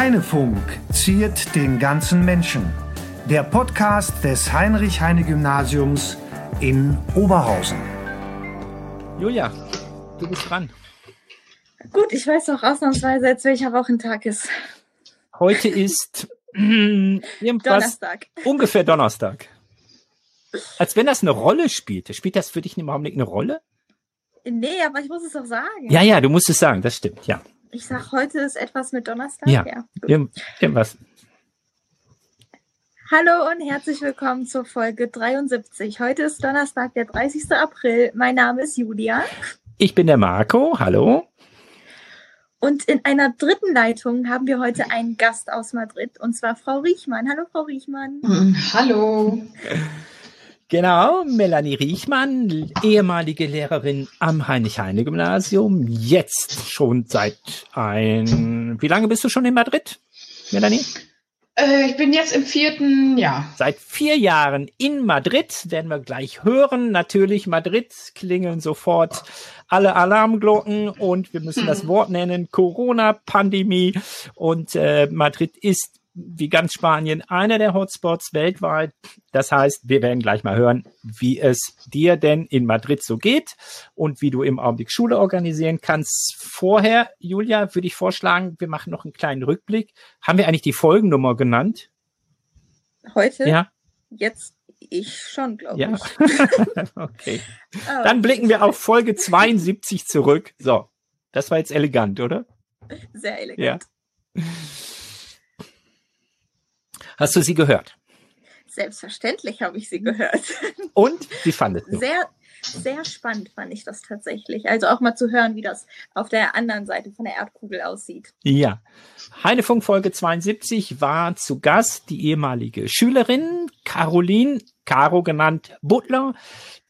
Heinefunk ziert den ganzen Menschen. Der Podcast des Heinrich-Heine-Gymnasiums in Oberhausen. Julia, du bist dran. Gut, ich weiß auch ausnahmsweise jetzt, welcher Wochentag ist. Heute ist Donnerstag. ungefähr Donnerstag. Als wenn das eine Rolle spielte. Spielt das für dich im Augenblick eine Rolle? Nee, aber ich muss es auch sagen. Ja, ja, du musst es sagen, das stimmt, ja. Ich sag, heute ist etwas mit Donnerstag. Ja. Irgend, irgendwas. Hallo und herzlich willkommen zur Folge 73. Heute ist Donnerstag, der 30. April. Mein Name ist Julia. Ich bin der Marco, hallo. Und in einer dritten Leitung haben wir heute einen Gast aus Madrid, und zwar Frau Riechmann. Hallo, Frau Riechmann. Hm, Hallo. Genau, Melanie Riechmann, ehemalige Lehrerin am Heinrich-Heine-Gymnasium, jetzt schon seit ein, wie lange bist du schon in Madrid, Melanie? Äh, ich bin jetzt im vierten Jahr. Seit vier Jahren in Madrid, werden wir gleich hören. Natürlich, Madrid klingeln sofort alle Alarmglocken und wir müssen das Wort nennen, Corona-Pandemie. Und äh, Madrid ist, wie ganz Spanien, einer der Hotspots weltweit. Das heißt, wir werden gleich mal hören, wie es dir denn in Madrid so geht und wie du im Augenblick Schule organisieren kannst. Vorher, Julia, würde ich vorschlagen, wir machen noch einen kleinen Rückblick. Haben wir eigentlich die Folgennummer genannt? Heute? Ja. Jetzt ich schon, glaube Ja. ich. okay. Dann blicken wir auf Folge 72 zurück. So. Das war jetzt elegant, oder? Sehr Ja. Hast du sie gehört? Selbstverständlich habe ich sie gehört. Und wie fandest du? Sehr, sehr spannend fand ich das tatsächlich. Also auch mal zu hören, wie das auf der anderen Seite von der Erdkugel aussieht. Ja. Heinefunk Folge 72 war zu Gast die ehemalige Schülerin Caroline, Caro genannt Butler,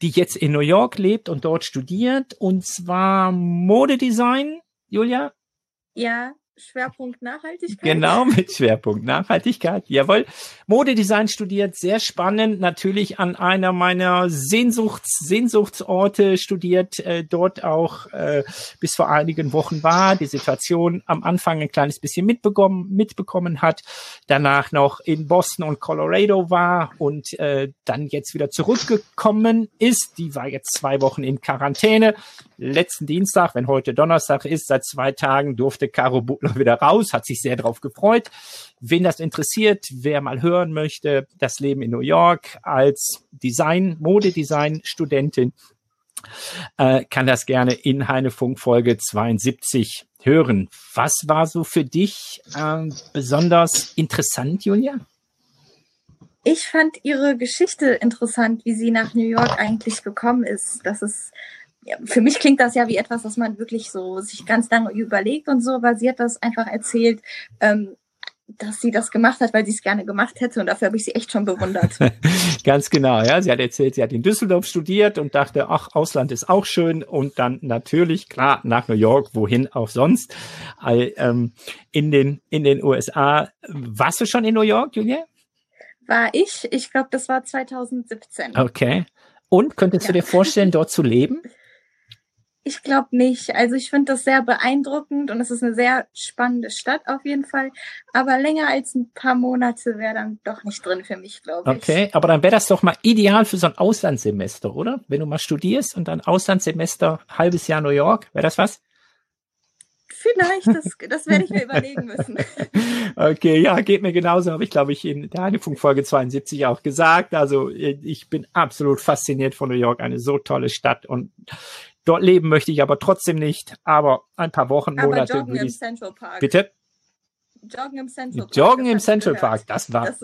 die jetzt in New York lebt und dort studiert und zwar Modedesign, Julia? Ja, Schwerpunkt Nachhaltigkeit. Genau, mit Schwerpunkt Nachhaltigkeit. Jawohl. Modedesign studiert, sehr spannend. Natürlich an einer meiner Sehnsuchts Sehnsuchtsorte studiert, äh, dort auch äh, bis vor einigen Wochen war, die Situation am Anfang ein kleines bisschen mitbekommen, mitbekommen hat, danach noch in Boston und Colorado war und äh, dann jetzt wieder zurückgekommen ist. Die war jetzt zwei Wochen in Quarantäne. Letzten Dienstag, wenn heute Donnerstag ist, seit zwei Tagen durfte Caro Butler wieder raus, hat sich sehr darauf gefreut. Wen das interessiert, wer mal hören möchte, das Leben in New York als Design, Modedesign-Studentin, äh, kann das gerne in Heinefunk Folge 72 hören. Was war so für dich ähm, besonders interessant, Julia? Ich fand ihre Geschichte interessant, wie sie nach New York eigentlich gekommen ist. Das ist ja, für mich klingt das ja wie etwas, was man wirklich so sich ganz lange überlegt und so, aber sie hat das einfach erzählt, ähm, dass sie das gemacht hat, weil sie es gerne gemacht hätte und dafür habe ich sie echt schon bewundert. Ganz genau, ja. Sie hat erzählt, sie hat in Düsseldorf studiert und dachte, ach, Ausland ist auch schön und dann natürlich, klar, nach New York, wohin auch sonst, All, ähm, in den, in den USA. Warst du schon in New York, Julia? War ich, ich glaube, das war 2017. Okay. Und könntest du Ja. dir vorstellen, dort zu leben? Ich glaube nicht. Also ich finde das sehr beeindruckend und es ist eine sehr spannende Stadt auf jeden Fall. Aber länger als ein paar Monate wäre dann doch nicht drin für mich, glaube ich. Okay, aber dann wäre das doch mal ideal für so ein Auslandssemester, oder? Wenn du mal studierst und dann Auslandssemester, halbes Jahr New York, wäre das was? Vielleicht, das, das werde ich mir überlegen müssen. Okay, ja, geht mir genauso, habe ich, glaube ich, in der Heinefunk-Folge 72 auch gesagt. Also äh, ich bin absolut fasziniert von New York, eine so tolle Stadt und dort leben möchte ich aber trotzdem nicht. Aber ein paar Wochen, Aber Monate Joggen im. Central Park. Bitte? Joggen im Central Park. Joggen das im Central. Park, das war Das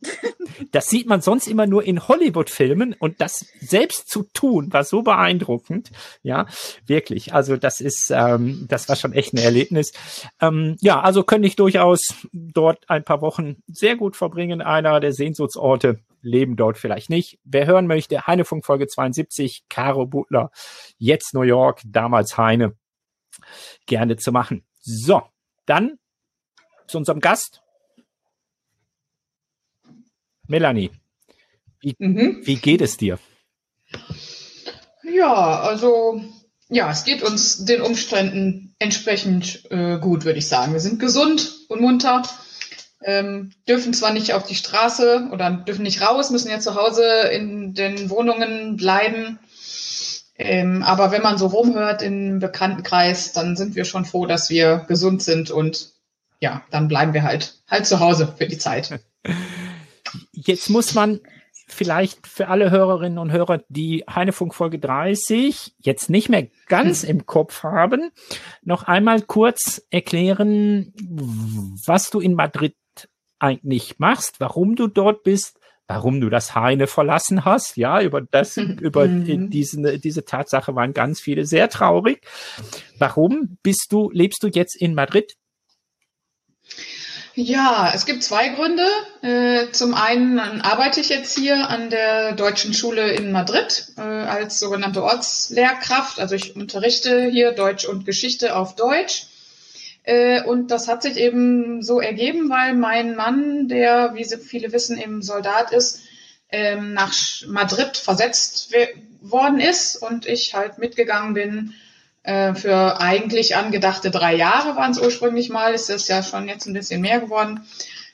Das sieht man sonst immer nur in Hollywood-Filmen und das selbst zu tun war so beeindruckend. Ja, wirklich. Also das ist, ähm, das war schon echt ein Erlebnis. Ähm, ja, also könnte ich durchaus dort ein paar Wochen sehr gut verbringen. Einer der Sehnsuchtsorte leben dort vielleicht nicht. Wer hören möchte, Heinefunk Folge 72, Caro Butler, jetzt New York, damals Heine, gerne zu machen. So, dann zu unserem Gast. Melanie, Mhm. wie geht es dir? Ja, also ja, es geht uns den Umständen entsprechend äh, gut, würde ich sagen. Wir sind gesund und munter, ähm, dürfen zwar nicht auf die Straße oder dürfen nicht raus, müssen ja zu Hause in den Wohnungen bleiben. Ähm, aber wenn man so rumhört im Bekanntenkreis, dann sind wir schon froh, dass wir gesund sind und ja, dann bleiben wir halt halt zu Hause für die Zeit. Jetzt muss man vielleicht für alle Hörerinnen und Hörer, die Heinefunk Folge 30 jetzt nicht mehr ganz hm. im Kopf haben, noch einmal kurz erklären, was du in Madrid eigentlich machst, warum du dort bist, warum du das Heine verlassen hast. Ja, über das, über mhm. diesen, diese Tatsache waren ganz viele sehr traurig. Warum bist du, lebst du jetzt in Madrid? Ja, es gibt zwei Gründe. Äh, zum einen arbeite ich jetzt hier an der Deutschen Schule in Madrid äh, als sogenannte Ortslehrkraft. Also ich unterrichte hier Deutsch und Geschichte auf Deutsch. Äh, und das hat sich eben so ergeben, weil mein Mann, der, wie viele wissen, eben Soldat ist, ähm, nach Madrid versetzt worden ist und ich halt mitgegangen bin äh, für eigentlich angedachte drei Jahre waren es ursprünglich mal, ist es ja schon jetzt ein bisschen mehr geworden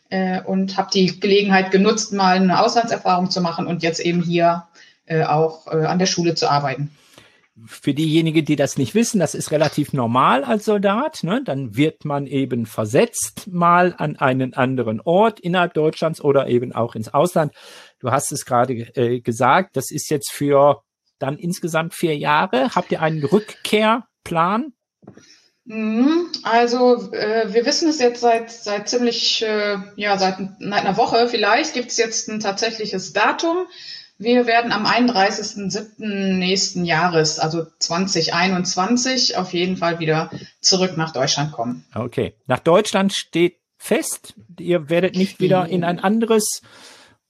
äh, und habe die Gelegenheit genutzt, mal eine Auslandserfahrung zu machen und jetzt eben hier auch an der Schule zu arbeiten. Für diejenigen, die das nicht wissen, das ist relativ normal als Soldat. Ne? Dann wird man eben versetzt mal an einen anderen Ort innerhalb Deutschlands oder eben auch ins Ausland. Du hast es gerade äh, gesagt, das ist jetzt für dann insgesamt vier Jahre. Habt ihr einen Rückkehrplan? Mhm. Also äh, wir wissen es jetzt seit seit ziemlich äh, ja seit einer Woche vielleicht gibt es jetzt ein tatsächliches Datum. Wir werden am 31.07. nächsten Jahres, also 2021, auf jeden Fall wieder zurück nach Deutschland kommen. Okay, nach Deutschland steht fest. Ihr werdet nicht wieder in ein anderes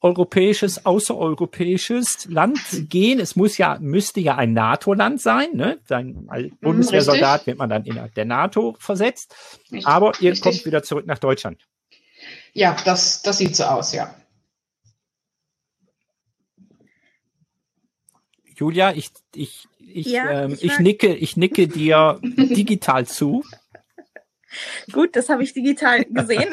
europäisches, außereuropäisches Land gehen. Es muss ja, müsste ja ein NATO-Land sein, ne? Sein als Bundeswehrsoldat Richtig. wird man dann innerhalb der NATO versetzt. Richtig. Aber ihr Richtig. kommt wieder zurück nach Deutschland. Ja, das, das sieht so aus, ja. Julia, ich, ich, ich, ja, ähm, ich, ich nicke, ich nicke dir digital zu. Gut, das habe ich digital gesehen.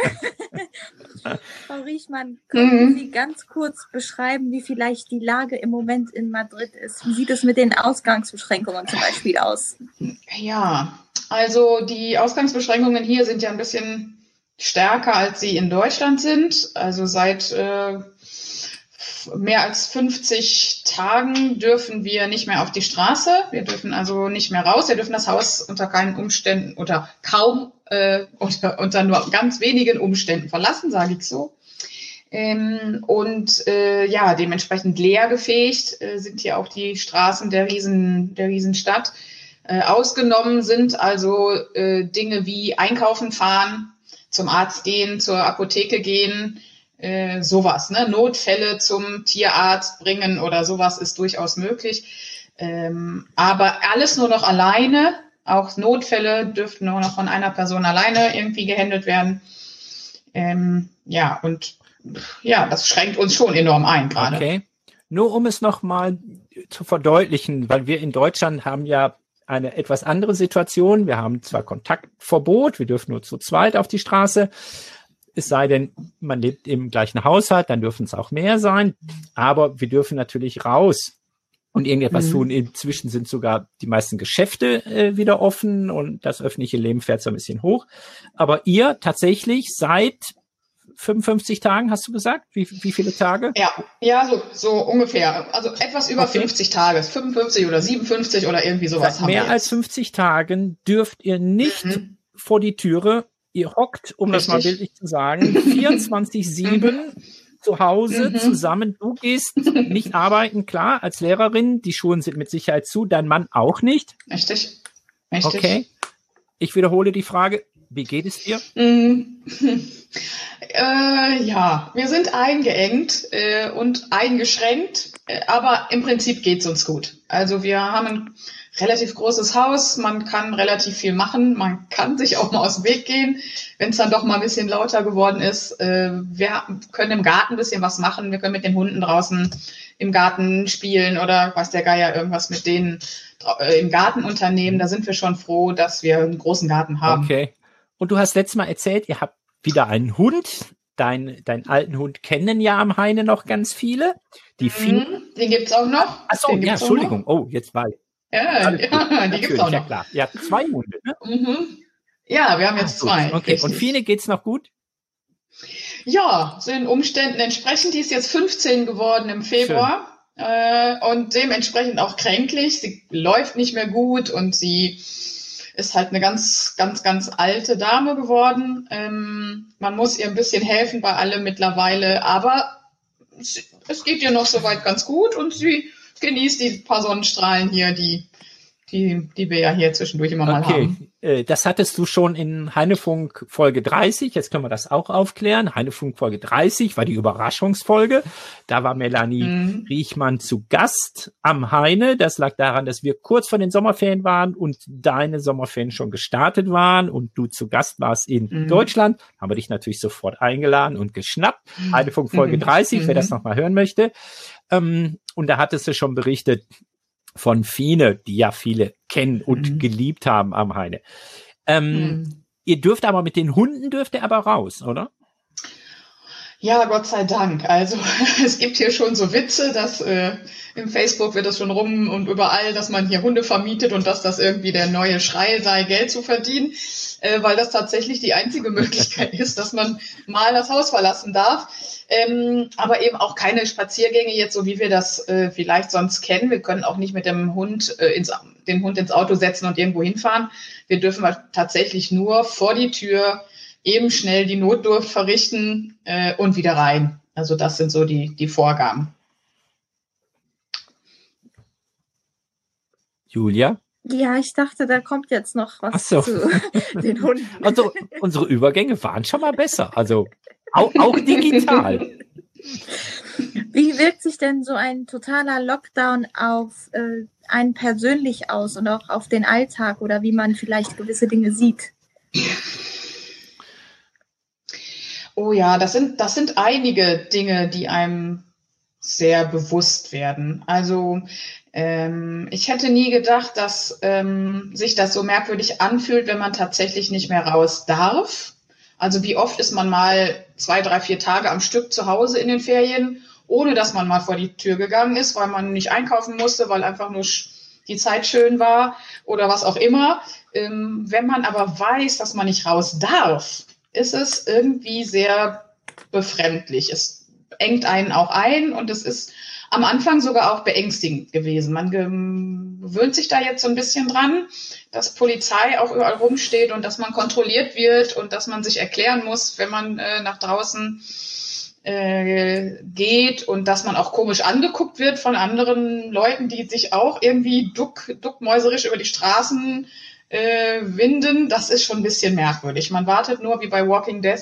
Frau Riechmann, können mhm. Sie ganz kurz beschreiben, wie vielleicht die Lage im Moment in Madrid ist? Wie sieht es mit den Ausgangsbeschränkungen zum Beispiel aus? Ja, also die Ausgangsbeschränkungen hier sind ja ein bisschen stärker, als sie in Deutschland sind. Also seit äh, mehr als 50 Tagen dürfen wir nicht mehr auf die Straße. Wir dürfen also nicht mehr raus. Wir dürfen das Haus unter keinen Umständen oder kaum äh, unter, unter nur ganz wenigen Umständen verlassen, sage ich so. Ähm, und äh, ja, dementsprechend leergefegt äh, sind hier auch die Straßen der Riesen, der Riesenstadt. Äh, ausgenommen sind also äh, Dinge wie einkaufen fahren, zum Arzt gehen, zur Apotheke gehen, äh, sowas. Ne? Notfälle zum Tierarzt bringen oder sowas ist durchaus möglich. Ähm, aber alles nur noch alleine. Auch Notfälle dürften nur noch von einer Person alleine irgendwie gehandelt werden. Ähm, ja, und ja, das schränkt uns schon enorm ein gerade. Okay. Nur um es nochmal zu verdeutlichen, weil wir in Deutschland haben ja eine etwas andere Situation. Wir haben zwar Kontaktverbot, wir dürfen nur zu zweit auf die Straße, es sei denn, man lebt im gleichen Haushalt, dann dürfen es auch mehr sein. Aber wir dürfen natürlich raus und irgendetwas mhm. tun. Inzwischen sind sogar die meisten Geschäfte äh, wieder offen und das öffentliche Leben fährt so ein bisschen hoch. Aber ihr tatsächlich seit 55 Tagen, hast du gesagt? Wie, wie viele Tage? Ja, ja, so, so ungefähr. Also etwas über okay. 50 Tage. 55 oder 57 oder irgendwie sowas. Seit mehr als 50 Tagen dürft ihr nicht mhm. vor die Türe ihr hockt, um Richtig. das mal bildlich zu sagen, 24-7 zu Hause mhm. zusammen. Du gehst nicht arbeiten, klar, als Lehrerin. Die Schulen sind mit Sicherheit zu, dein Mann auch nicht. Richtig. Richtig. Okay. Ich wiederhole die Frage. Wie geht es dir? Mhm. Äh, ja, wir sind eingeengt äh, und eingeschränkt, äh, aber im Prinzip geht's uns gut. Also wir haben ein relativ großes Haus, man kann relativ viel machen, man kann sich auch mal aus dem Weg gehen, wenn es dann doch mal ein bisschen lauter geworden ist. Äh, wir können im Garten ein bisschen was machen, wir können mit den Hunden draußen im Garten spielen oder was der Geier irgendwas mit denen äh, im Gartenunternehmen, da sind wir schon froh, dass wir einen großen Garten haben. Okay. Und du hast letztes Mal erzählt, ihr habt wieder einen Hund. Dein, deinen alten Hund kennen ja am Heine noch ganz viele. Die mhm, den gibt's auch noch. Achso, ja, Entschuldigung. Oh, jetzt war ich. Ja, ja die gibt's auch noch. Ja, klar. Ihr habt zwei Hunde, ne? Mhm. Ja, wir haben jetzt Ach, zwei. Okay. Richtig. Und Fine geht's noch gut? Ja, den Umständen entsprechend. Die ist jetzt 15 geworden im Februar. Äh, und dementsprechend auch kränklich. Sie läuft nicht mehr gut und sie ist halt eine ganz, ganz, ganz alte Dame geworden. Ähm, man muss ihr ein bisschen helfen bei allem mittlerweile, aber es, es geht ihr noch soweit ganz gut und sie genießt die paar Sonnenstrahlen hier, die die, die wir ja hier zwischendurch immer mal okay. haben. Äh, das hattest du schon in Heinefunk Folge 30. Jetzt können wir das auch aufklären. Heinefunk Folge 30 war die Überraschungsfolge. Da war Melanie mhm. Riechmann zu Gast am Heine. Das lag daran, dass wir kurz vor den Sommerferien waren und deine Sommerferien schon gestartet waren und du zu Gast warst in mhm. Deutschland. Haben wir dich natürlich sofort eingeladen und geschnappt. Mhm. Heinefunk Folge 30, wer das mhm. nochmal hören möchte. Ähm, und da hattest du schon berichtet, von Fine, die ja viele kennen und mhm. geliebt haben am Heine. Ähm, mhm. Ihr dürft aber mit den Hunden dürft ihr aber raus, oder? Ja, Gott sei Dank. Also es gibt hier schon so Witze, dass äh, im Facebook wird das schon rum und überall, dass man hier Hunde vermietet und dass das irgendwie der neue Schrei sei, Geld zu verdienen, äh, weil das tatsächlich die einzige Möglichkeit ist, dass man mal das Haus verlassen darf. Ähm, aber eben auch keine Spaziergänge jetzt, so wie wir das äh, vielleicht sonst kennen. Wir können auch nicht mit dem Hund äh, ins, den Hund ins Auto setzen und irgendwo hinfahren. Wir dürfen tatsächlich nur vor die Tür eben schnell die Notdurft verrichten äh, und wieder rein. Also das sind so die, die Vorgaben. Julia? Ja, ich dachte, da kommt jetzt noch was so. zu den Hunden. Also unsere Übergänge waren schon mal besser. Also auch, auch digital. Wie wirkt sich denn so ein totaler Lockdown auf äh, einen persönlich aus und auch auf den Alltag oder wie man vielleicht gewisse Dinge sieht? Oh ja, das sind, das sind einige Dinge, die einem sehr bewusst werden. Also ähm, ich hätte nie gedacht, dass ähm, sich das so merkwürdig anfühlt, wenn man tatsächlich nicht mehr raus darf. Also wie oft ist man mal zwei, drei, vier Tage am Stück zu Hause in den Ferien, ohne dass man mal vor die Tür gegangen ist, weil man nicht einkaufen musste, weil einfach nur die Zeit schön war oder was auch immer. Ähm, wenn man aber weiß, dass man nicht raus darf, ist es irgendwie sehr befremdlich. Es engt einen auch ein und es ist am Anfang sogar auch beängstigend gewesen. Man gewöhnt sich da jetzt so ein bisschen dran, dass Polizei auch überall rumsteht und dass man kontrolliert wird und dass man sich erklären muss, wenn man äh, nach draußen äh, geht und dass man auch komisch angeguckt wird von anderen Leuten, die sich auch irgendwie duck, duckmäuserisch über die Straßen äh, winden. Das ist schon ein bisschen merkwürdig. Man wartet nur wie bei Walking Dead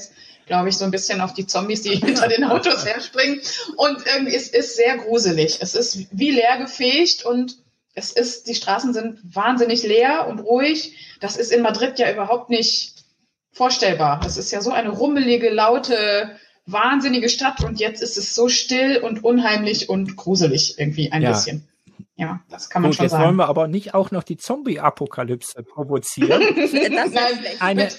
glaube ich, so ein bisschen auf die Zombies, die hinter den Autos herspringen. Und irgendwie es ist sehr gruselig. Es ist wie leer gefegt und es ist, die Straßen sind wahnsinnig leer und ruhig. Das ist in Madrid ja überhaupt nicht vorstellbar. Das ist ja so eine rummelige, laute, wahnsinnige Stadt und jetzt ist es so still und unheimlich und gruselig irgendwie ein ja. bisschen. Ja, das kann man Gut, schon jetzt sagen. wollen wir aber nicht auch noch die Zombie-Apokalypse provozieren. Nein, eine,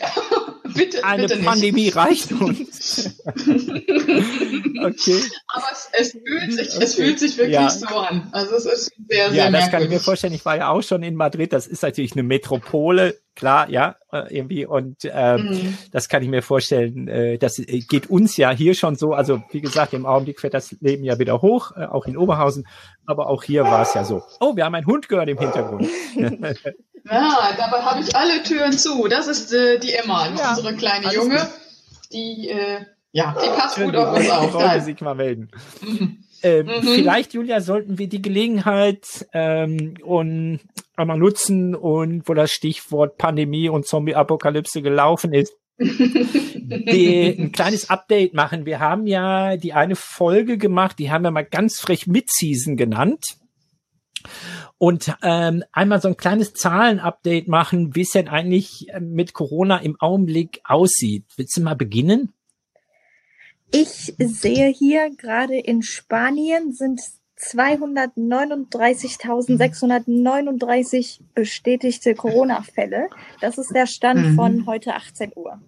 bitte, eine bitte Pandemie nicht. reicht uns. okay. Aber es, es, fühlt sich, okay. es fühlt sich wirklich ja. so an. Also es ist sehr, sehr Ja, das merkwürdig. kann ich mir vorstellen. Ich war ja auch schon in Madrid. Das ist natürlich eine Metropole klar, ja, äh, irgendwie. Und ähm, mhm. das kann ich mir vorstellen, äh, das geht uns ja hier schon so. Also wie gesagt, im Augenblick fährt das Leben ja wieder hoch, äh, auch in Oberhausen. Aber auch hier war es ja so. Oh, wir haben einen Hund gehört im Hintergrund. ja, dabei habe ich alle Türen zu. Das ist äh, die Emma, ja, unsere kleine Junge. Gut. Die, äh, ja, die passt gut auf uns auf. Ich wollte sich mal melden. Mhm. Ähm, mhm. Vielleicht, Julia, sollten wir die Gelegenheit ähm, und einmal nutzen und wo das Stichwort Pandemie und Zombie-Apokalypse gelaufen ist, die, ein kleines Update machen. Wir haben ja die eine Folge gemacht, die haben wir mal ganz frech Mid-Season genannt. Und ähm, einmal so ein kleines Zahlen-Update machen, wie es denn eigentlich mit Corona im Augenblick aussieht. Willst du mal beginnen? Ich sehe hier gerade in Spanien sind 239.639 bestätigte Corona-Fälle. Das ist der Stand mhm. von heute 18 Uhr.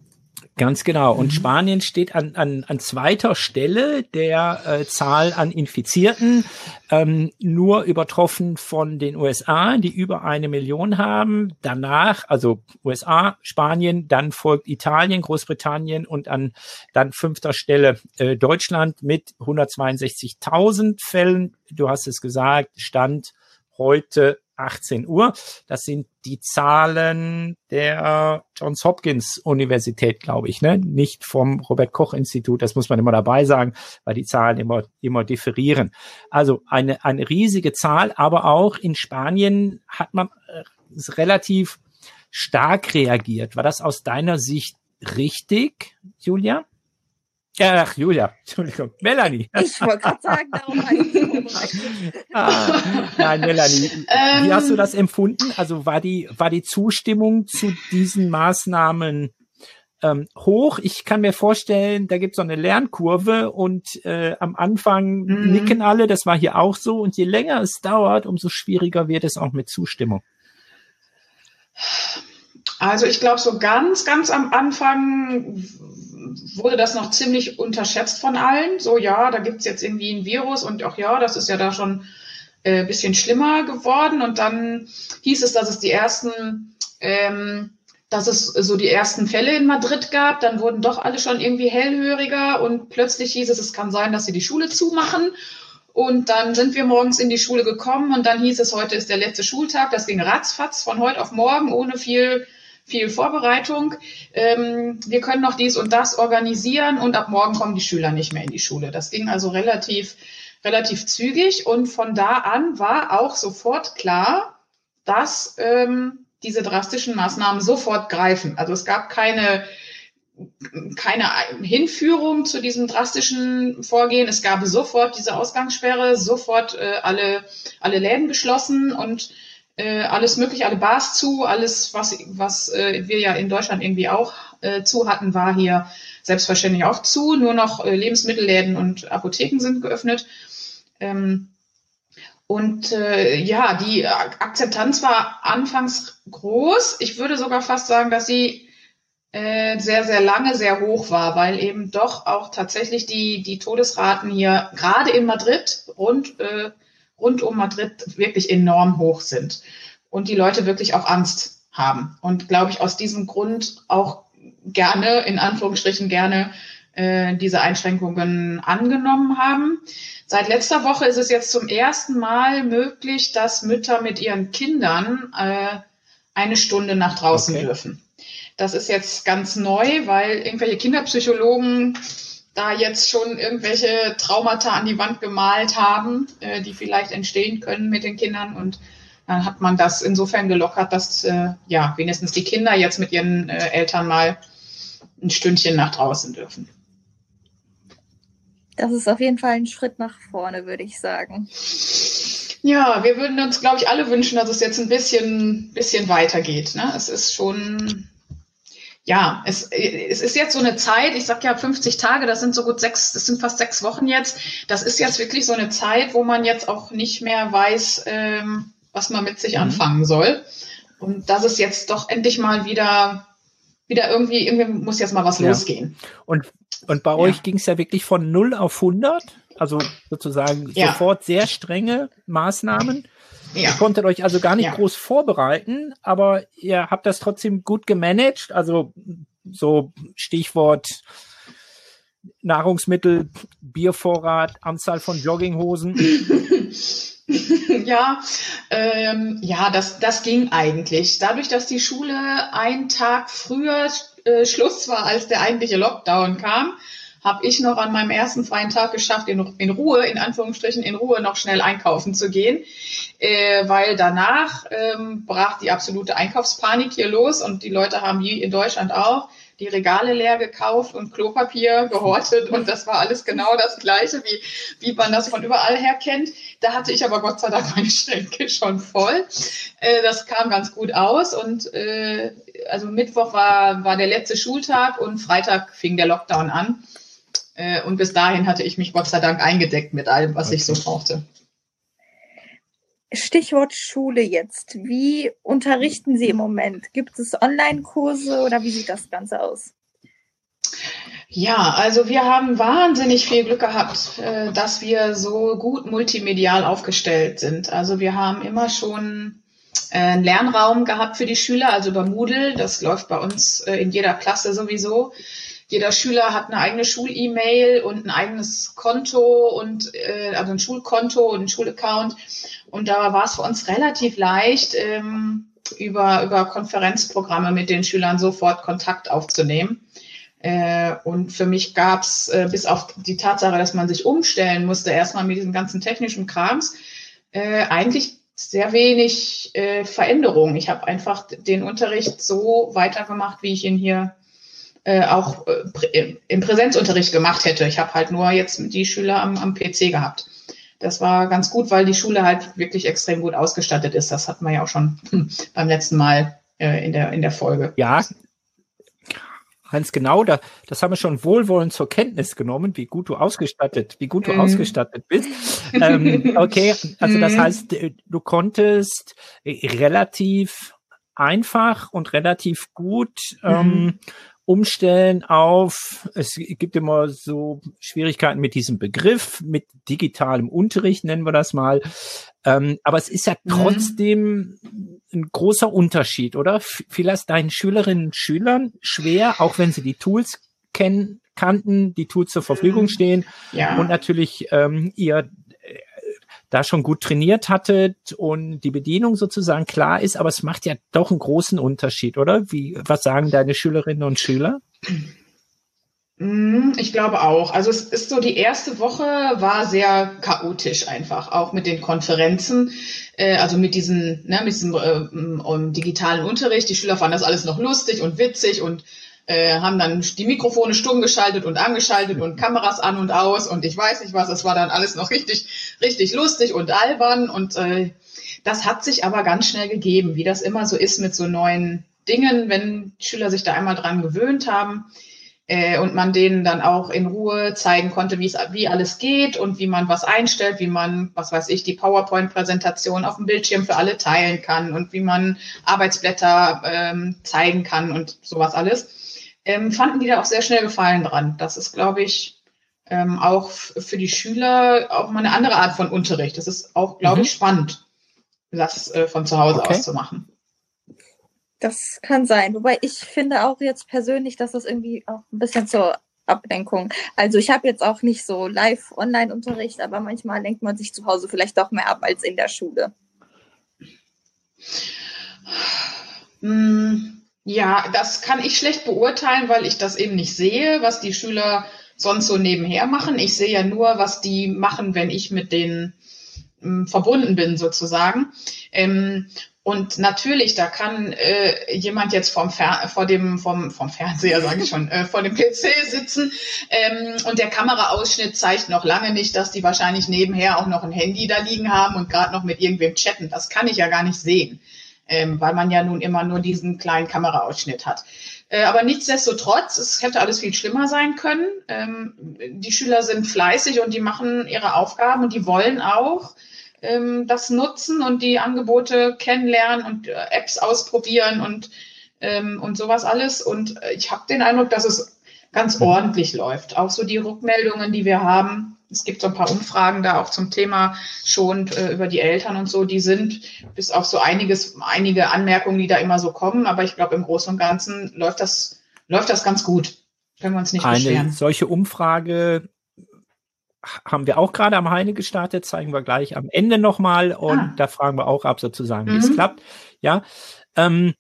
Ganz genau. Und mhm. Spanien steht an, an, an zweiter Stelle der äh, Zahl an Infizierten, ähm, nur übertroffen von den USA, die über eine Million haben. Danach, also USA, Spanien, dann folgt Italien, Großbritannien und an dann fünfter Stelle äh, Deutschland mit 162.000 Fällen. Du hast es gesagt, Stand heute 18 Uhr. Das sind die Zahlen der Johns Hopkins Universität, glaube ich, ne? Nicht vom Robert Koch Institut. Das muss man immer dabei sagen, weil die Zahlen immer, immer differieren. Also eine, eine riesige Zahl, aber auch in Spanien hat man äh, relativ stark reagiert. War das aus deiner Sicht richtig, Julia? Ja, ach, Julia, Entschuldigung, Melanie. Ich wollte gerade sagen, darum habe ich vorbereitet. ah, nein, Melanie, ähm, wie hast du das empfunden? Also war die, war die Zustimmung zu diesen Maßnahmen ähm, hoch? Ich kann mir vorstellen, da gibt es so eine Lernkurve und äh, am Anfang mhm. nicken alle, das war hier auch so. Und je länger es dauert, umso schwieriger wird es auch mit Zustimmung. Also ich glaube, so ganz, ganz am Anfang wurde das noch ziemlich unterschätzt von allen. So, ja, da gibt's jetzt irgendwie ein Virus und auch ja, das ist ja da schon äh, bisschen schlimmer geworden. Und dann hieß es, dass es die ersten, ähm, dass es so die ersten Fälle in Madrid gab. Dann wurden doch alle schon irgendwie hellhöriger und plötzlich hieß es, es kann sein, dass sie die Schule zumachen. Und dann sind wir morgens in die Schule gekommen und dann hieß es, heute ist der letzte Schultag. Das ging ratzfatz von heute auf morgen ohne viel viel Vorbereitung. Ähm, wir können noch dies und das organisieren und ab morgen kommen die Schüler nicht mehr in die Schule. Das ging also relativ, relativ zügig und von da an war auch sofort klar, dass ähm, diese drastischen Maßnahmen sofort greifen. Also es gab keine keine Hinführung zu diesem drastischen Vorgehen. Es gab sofort diese Ausgangssperre, sofort äh, alle, alle Läden geschlossen und äh, alles mögliche, alle Bars zu, alles, was, was äh, wir ja in Deutschland irgendwie auch äh, zu hatten, war hier selbstverständlich auch zu. Nur noch äh, Lebensmittelläden und Apotheken sind geöffnet. Ähm, und äh, ja, die Akzeptanz war anfangs groß. Ich würde sogar fast sagen, dass sie äh, sehr, sehr lange sehr hoch war, weil eben doch auch tatsächlich die, die Todesraten hier gerade in Madrid rund äh, rund um Madrid wirklich enorm hoch sind und die Leute wirklich auch Angst haben und glaube ich aus diesem Grund auch gerne, in Anführungsstrichen gerne, äh, diese Einschränkungen angenommen haben. Seit letzter Woche ist es jetzt zum ersten Mal möglich, dass Mütter mit ihren Kindern äh, eine Stunde nach draußen okay. dürfen. Das ist jetzt ganz neu, weil irgendwelche Kinderpsychologen da jetzt schon irgendwelche Traumata an die Wand gemalt haben, äh, die vielleicht entstehen können mit den Kindern. Und dann hat man das insofern gelockert, dass äh, ja wenigstens die Kinder jetzt mit ihren äh, Eltern mal ein Stündchen nach draußen dürfen. Das ist auf jeden Fall ein Schritt nach vorne, würde ich sagen. Ja, wir würden uns, glaube ich, alle wünschen, dass es jetzt ein bisschen, bisschen weitergeht. Ne? Es ist schon ja, es, es ist jetzt so eine Zeit, ich sag ja 50 Tage, das sind so gut sechs, das sind fast sechs Wochen jetzt. Das ist jetzt wirklich so eine Zeit, wo man jetzt auch nicht mehr weiß, ähm, was man mit sich mhm. anfangen soll. Und dass es jetzt doch endlich mal wieder, wieder irgendwie, irgendwie muss jetzt mal was ja. losgehen. Und, und bei ja. euch ging es ja wirklich von 0 auf 100, also sozusagen ja. sofort sehr strenge Maßnahmen. Ja. Ihr konntet euch also gar nicht ja. groß vorbereiten, aber ihr habt das trotzdem gut gemanagt. Also so Stichwort Nahrungsmittel, Biervorrat, Anzahl von Jogginghosen. ja, ähm, ja, das, das ging eigentlich. Dadurch, dass die Schule einen Tag früher äh, Schluss war, als der eigentliche Lockdown kam, habe ich noch an meinem ersten freien Tag geschafft, in, in, Ruhe, in Anführungsstrichen, in Ruhe noch schnell einkaufen zu gehen, äh, weil danach ähm, brach die absolute Einkaufspanik hier los und die Leute haben wie in Deutschland auch die Regale leer gekauft und Klopapier gehortet und das war alles genau das Gleiche, wie, wie man das von überall her kennt. Da hatte ich aber Gott sei Dank meine Schränke schon voll. Äh, das kam ganz gut aus und äh, also Mittwoch war, war der letzte Schultag und Freitag fing der Lockdown an. Äh, und bis dahin hatte ich mich Gott sei Dank eingedeckt mit allem, was okay. ich so brauchte. Stichwort Schule jetzt. Wie unterrichten Sie im Moment? Gibt es Online-Kurse oder wie sieht das Ganze aus? Ja, also wir haben wahnsinnig viel Glück gehabt, äh, dass wir so gut multimedial aufgestellt sind. Also wir haben immer schon äh, einen Lernraum gehabt für die Schüler, also über Moodle. Das läuft bei uns in jeder Klasse sowieso. Jeder Schüler hat eine eigene Schul-E-Mail und ein eigenes Konto und also ein Schulkonto und ein Schulaccount. Und da war es für uns relativ leicht, ähm, über, über Konferenzprogramme mit den Schülern sofort Kontakt aufzunehmen. Äh, und für mich gab es, äh, bis auf die Tatsache, dass man sich umstellen musste, erstmal mit diesem ganzen technischen Krams, äh, eigentlich sehr wenig äh, Veränderung. Ich habe einfach den Unterricht so weitergemacht, wie ich ihn hier äh, auch äh, im Präsenzunterricht gemacht hätte. Ich habe halt nur jetzt die Schüler am, am PC gehabt. Das war ganz gut, weil die Schule halt wirklich extrem gut ausgestattet ist. Das hatten wir ja auch schon beim letzten Mal äh, in, der, in der Folge. Ja, Hans, genau, da, das haben wir schon wohlwollend zur Kenntnis genommen, wie gut du ausgestattet, wie gut du mm. ausgestattet bist. ähm, okay, also das mhm. heißt, äh, du konntest äh, relativ einfach und relativ gut ähm, mhm. Umstellen auf, es gibt immer so Schwierigkeiten mit diesem Begriff, mit digitalem Unterricht nennen wir das mal. Ähm, aber es ist ja mhm. trotzdem mhm. ein großer Unterschied, oder? Vielleicht deinen Schülerinnen und Schülern schwer, auch wenn sie die Tools kennen, kannten, die Tools zur Verfügung mhm. stehen ja. und natürlich ähm, ihr da schon gut trainiert hattet und die Bedienung sozusagen klar ist, aber es macht ja doch einen großen Unterschied, oder? Wie, was sagen deine Schülerinnen und Schüler? Mhm, ich glaube auch. Also es ist so, die erste Woche war sehr chaotisch einfach, auch mit den Konferenzen, äh, also mit diesen, ne, mit diesem äh, um, digitalen Unterricht. Die Schüler fanden das alles noch lustig und witzig und äh, haben dann die Mikrofone stumm geschaltet und angeschaltet und Kameras an und aus und ich weiß nicht was. Es war dann alles noch richtig, richtig lustig und albern und äh, das hat sich aber ganz schnell gegeben, wie das immer so ist mit so neuen Dingen, wenn Schüler sich da einmal dran gewöhnt haben äh, und man denen dann auch in Ruhe zeigen konnte, wie es wie alles geht und wie man was einstellt, wie man, was weiß ich, die PowerPoint-Präsentation auf dem Bildschirm für alle teilen kann und wie man Arbeitsblätter ähm, zeigen kann und sowas alles, ähm, fanden die da auch sehr schnell Gefallen dran. Das ist, glaube ich, ähm, auch für die Schüler auch mal eine andere Art von Unterricht. Das ist auch, glaube mhm. ich, spannend, das äh, von zu Hause okay. aus zu machen. Das kann sein. Wobei ich finde auch jetzt persönlich, dass das irgendwie auch ein bisschen zur Ablenkung. Also ich habe jetzt auch nicht so Live-Online-Unterricht, aber manchmal lenkt man sich zu Hause vielleicht doch mehr ab als in der Schule. Hm, ja, das kann ich schlecht beurteilen, weil ich das eben nicht sehe, was die Schüler sonst so nebenher machen. Ich sehe ja nur, was die machen, wenn ich mit denen hm, verbunden bin sozusagen. Ähm, und natürlich, da kann äh, jemand jetzt vom Fer vor dem vom vom Fernseher, sage ich schon, äh, vor dem PC sitzen ähm, und der Kameraausschnitt zeigt noch lange nicht, dass die wahrscheinlich nebenher auch noch ein Handy da liegen haben und gerade noch mit irgendwem chatten. Das kann ich ja gar nicht sehen, ähm, weil man ja nun immer nur diesen kleinen Kameraausschnitt hat. Äh, aber nichtsdestotrotz, es hätte alles viel schlimmer sein können. Ähm, die Schüler sind fleißig und die machen ihre Aufgaben und die wollen auch ähm, das nutzen und die Angebote kennenlernen und äh, Apps ausprobieren und, ähm, und sowas alles. Und äh, ich habe den Eindruck, dass es ganz ordentlich läuft. Auch so die Rückmeldungen, die wir haben. Es gibt so ein paar Umfragen da auch zum Thema schon äh, über die Eltern und so. Die sind bis auf so einiges, einige Anmerkungen, die da immer so kommen. Aber ich glaube, im Großen und Ganzen läuft das, läuft das ganz gut. Können wir uns nicht Eine beschweren. solche Umfrage haben wir auch gerade am Heine gestartet, zeigen wir gleich am Ende nochmal und ah. da fragen wir auch ab sozusagen, wie mhm. es klappt. Ja. Ähm,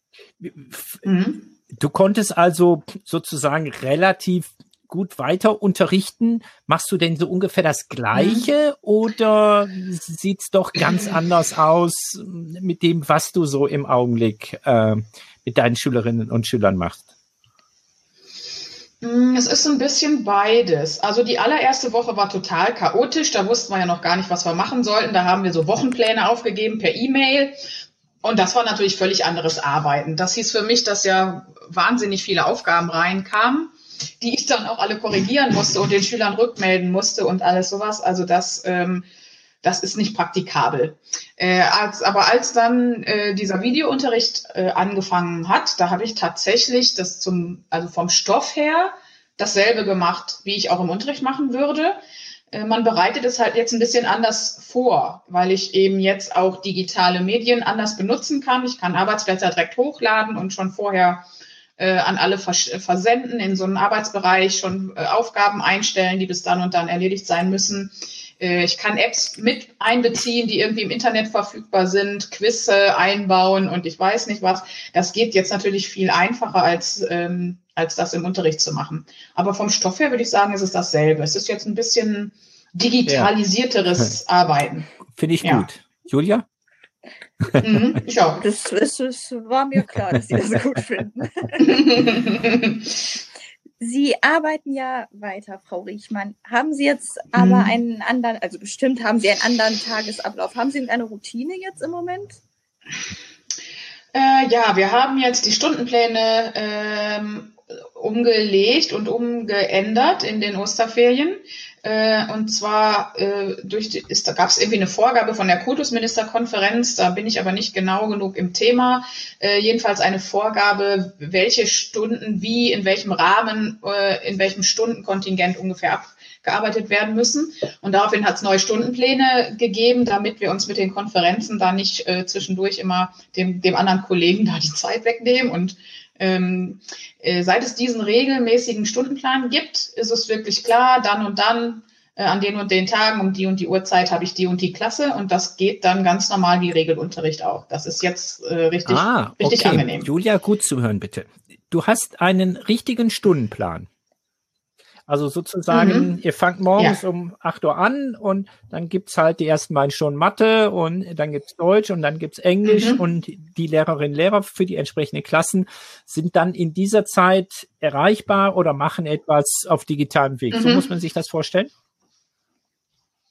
mhm. Du konntest also sozusagen relativ gut weiter unterrichten. Machst du denn so ungefähr das Gleiche mhm. oder sieht's doch ganz anders aus mit dem, was du so im Augenblick äh, mit deinen Schülerinnen und Schülern machst? Mm, es ist ein bisschen beides. Also die allererste Woche war total chaotisch. Da wussten wir ja noch gar nicht, was wir machen sollten. Da haben wir so Wochenpläne aufgegeben per E-Mail. Und das war natürlich völlig anderes Arbeiten. Das hieß für mich, dass ja wahnsinnig viele Aufgaben reinkamen, die ich dann auch alle korrigieren musste und den Schülern rückmelden musste und alles sowas. Also das ähm, das ist nicht praktikabel. Äh, als, aber als dann äh, dieser Videounterricht äh, angefangen hat, da habe ich tatsächlich das zum, also vom Stoff her dasselbe gemacht, wie ich auch im Unterricht machen würde. Äh, man bereitet es halt jetzt ein bisschen anders vor, weil ich eben jetzt auch digitale Medien anders benutzen kann. Ich kann Arbeitsblätter direkt hochladen und schon vorher äh, an alle vers versenden, in so einen Arbeitsbereich schon äh, Aufgaben einstellen, die bis dann und dann erledigt sein müssen. Äh, ich kann Apps mit einbeziehen, die irgendwie im Internet verfügbar sind, Quizze einbauen und ich weiß nicht was. Das geht jetzt natürlich viel einfacher als, ähm, als das im Unterricht zu machen. Aber vom Stoff her würde ich sagen, ist es dasselbe. Es ist jetzt ein bisschen digitalisierteres ja. Arbeiten. Finde ich ja. gut. Julia? Mhm, ich auch. Das, das, das war mir klar, dass Sie das gut finden. Sie arbeiten ja weiter, Frau Riechmann. Haben Sie jetzt aber hm. einen anderen, also bestimmt haben Sie einen anderen Tagesablauf. Haben Sie eine Routine jetzt im Moment? Äh, ja, wir haben jetzt die Stundenpläne ähm, umgelegt und umgeändert in den Osterferien. Äh, und zwar äh, durch die, ist, da gab es irgendwie eine Vorgabe von der Kultusministerkonferenz, da bin ich aber nicht genau genug im Thema. Äh, jedenfalls eine Vorgabe, welche Stunden wie, in welchem Rahmen, äh, in welchem Stundenkontingent ungefähr abgearbeitet werden müssen. Und daraufhin hat es neue Stundenpläne gegeben, damit wir uns mit den Konferenzen da nicht äh, zwischendurch immer dem, dem anderen Kollegen da die Zeit wegnehmen und ähm, äh, seit es diesen regelmäßigen Stundenplan gibt, ist es wirklich klar, dann und dann äh, an den und den Tagen um die und die Uhrzeit habe ich die und die Klasse und das geht dann ganz normal wie Regelunterricht auch. Das ist jetzt äh, richtig, ah, richtig okay. angenehm. Julia, gut zu hören, bitte. Du hast einen richtigen Stundenplan. Also sozusagen, mhm. ihr fangt morgens ja. um 8 Uhr an und dann gibt's halt die ersten beiden Stunden Mathe und dann gibt's Deutsch und dann gibt's Englisch mhm. und die Lehrerinnen und Lehrer für die entsprechenden Klassen sind dann in dieser Zeit erreichbar oder machen etwas auf digitalem Weg. Mhm. So muss man sich das vorstellen?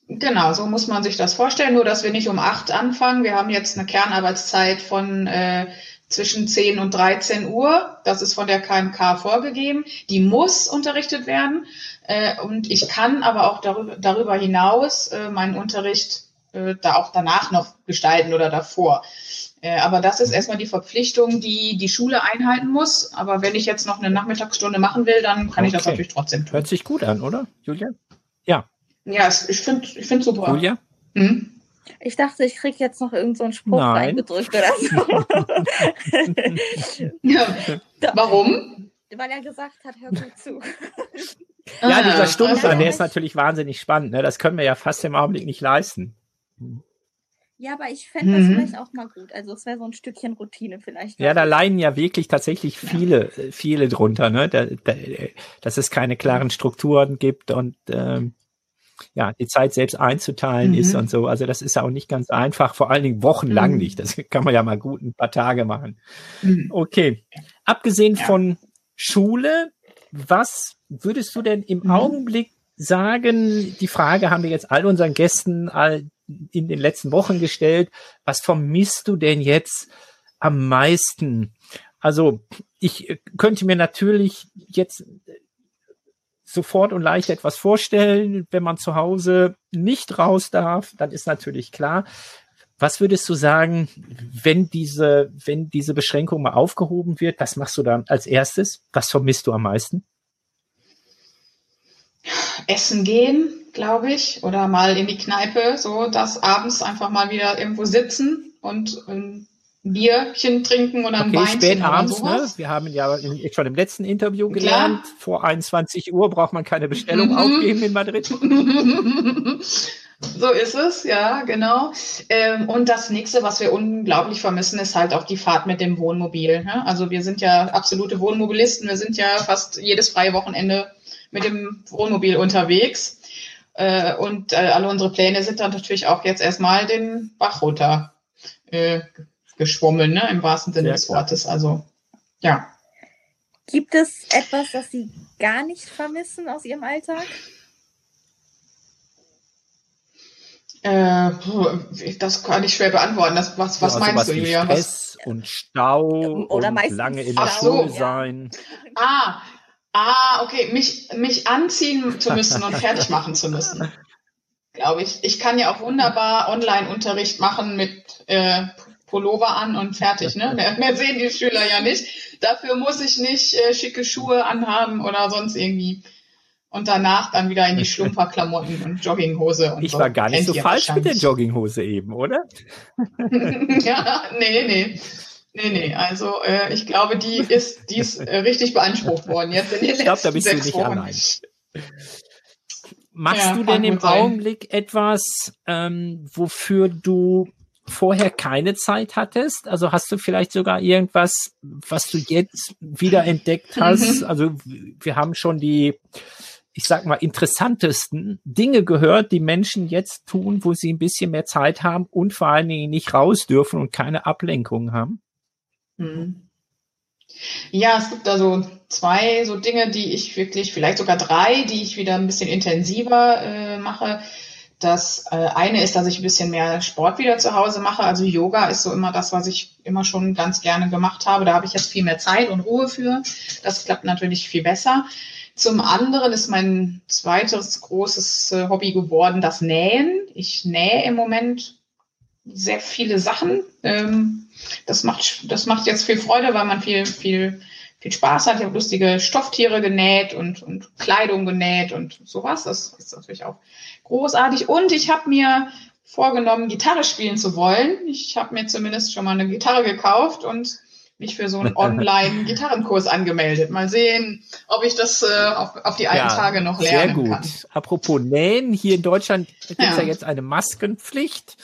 Genau, so muss man sich das vorstellen, nur dass wir nicht um acht anfangen. Wir haben jetzt eine Kernarbeitszeit von äh, zwischen 10 und 13 Uhr. Das ist von der KMK vorgegeben. Die muss unterrichtet werden. Äh, und ich kann aber auch darüber, darüber hinaus äh, meinen Unterricht äh, da auch danach noch gestalten oder davor. Aber das ist erstmal die Verpflichtung, die die Schule einhalten muss. Aber wenn ich jetzt noch eine Nachmittagsstunde machen will, dann kann okay. ich das natürlich trotzdem tun. Hört sich gut an, oder, Julia? Ja. Ja, ich finde ich finde super. Julia? Mhm. Ich dachte, ich kriege jetzt noch irgendeinen so einen Spruch Nein. reingedrückt oder so. ja. Warum? Weil er gesagt hat, hör gut zu. Ja, ah, dieser Stundenplan, der ist natürlich wahnsinnig spannend. Ne? Das können wir ja fast im Augenblick nicht leisten. Ja, aber ich fände das mhm. vielleicht auch mal gut. Also es wäre so ein Stückchen Routine vielleicht. Ja, da leiden ja wirklich tatsächlich viele, ja. viele drunter, ne? Da, da, dass es keine klaren Strukturen gibt und ähm, ja, die Zeit selbst einzuteilen mhm. ist und so. Also das ist auch nicht ganz einfach, vor allen Dingen wochenlang mhm. nicht. Das kann man ja mal gut ein paar Tage machen. Mhm. Okay. Abgesehen ja. von Schule, was würdest du denn im mhm. Augenblick sagen? Die Frage haben wir jetzt all unseren Gästen all in den letzten Wochen gestellt. Was vermisst du denn jetzt am meisten? Also ich könnte mir natürlich jetzt sofort und leicht etwas vorstellen. Wenn man zu Hause nicht raus darf, dann ist natürlich klar. Was würdest du sagen, wenn diese, wenn diese Beschränkung mal aufgehoben wird? Was machst du dann als erstes? Was vermisst du am meisten? Essen gehen, glaube ich, oder mal in die Kneipe, so dass abends einfach mal wieder irgendwo sitzen und, und Bierchen trinken oder ein okay, Weinchen spät abends, ne? Wir haben ja schon im letzten Interview gelernt, Klar. vor 21 Uhr braucht man keine Bestellung mhm. aufgeben in Madrid. so ist es, ja, genau. Ähm, und das nächste, was wir unglaublich vermissen, ist halt auch die Fahrt mit dem Wohnmobil. Ne? Also wir sind ja absolute Wohnmobilisten. Wir sind ja fast jedes freie Wochenende mit dem Wohnmobil unterwegs. Äh, und äh, alle unsere Pläne sind dann natürlich auch jetzt erstmal den Bach runter äh, geschwommen, ne, im wahrsten Sinne des Wortes. Also, ja. Gibt es etwas, das Sie gar nicht vermissen aus Ihrem Alltag? Äh, das kann ich schwer beantworten. Das, was was ja, meinst du, Julia? Stress was? und Stau Oder und lange in der Schule sein. Ah, ah, okay, mich, mich anziehen zu müssen und fertig machen zu müssen. glaube ich. Ich kann ja auch wunderbar Online-Unterricht machen mit äh, Pullover an und fertig. Ne? Mehr, mehr sehen die Schüler ja nicht. Dafür muss ich nicht äh, schicke Schuhe anhaben oder sonst irgendwie. Und danach dann wieder in die Schlumperklamotten und Jogginghose. Und ich so. war gar nicht Kennt so falsch mit der. Jogginghose eben, oder? ja, nee, nee. Nee, nee, also äh, ich glaube, die ist, die ist äh, richtig beansprucht worden jetzt in den Ich glaube, da letzten bist du sechs nicht Wochen. allein. Machst Ja, du denn im. Augenblick etwas, ähm, wofür du vorher keine Zeit hattest? Also hast du vielleicht sogar irgendwas, was du jetzt wieder entdeckt hast? Mhm. Also wir haben schon die, ich sag mal, interessantesten Dinge gehört, die Menschen jetzt tun, wo sie ein bisschen mehr Zeit haben und vor allen Dingen nicht raus dürfen und keine Ablenkung haben. Mhm. Ja, es gibt da so zwei so Dinge, die ich wirklich, vielleicht sogar drei, die ich wieder ein bisschen intensiver äh, mache. Das äh, eine ist, dass ich ein bisschen mehr Sport wieder zu Hause mache. Also Yoga ist so immer das, was ich immer schon ganz gerne gemacht habe. Da habe ich jetzt viel mehr Zeit und Ruhe für. Das klappt natürlich viel besser. Zum anderen ist mein zweites großes äh, Hobby geworden das Nähen. Ich nähe im Moment sehr viele Sachen. Ähm, das macht, das macht jetzt viel Freude, weil man viel, viel, viel Spaß hat. Ich habe lustige Stofftiere genäht und, und Kleidung genäht und sowas. Das ist natürlich auch großartig. Und ich habe mir vorgenommen, Gitarre spielen zu wollen. Ich habe mir zumindest schon mal eine Gitarre gekauft und mich für so einen Online-Gitarrenkurs angemeldet. Mal sehen, ob ich das äh, auf, auf die alten Tage noch lernen Sehr gut. kann. Apropos Nähen, hier in Deutschland gibt es ja. Ja. jetzt eine Maskenpflicht.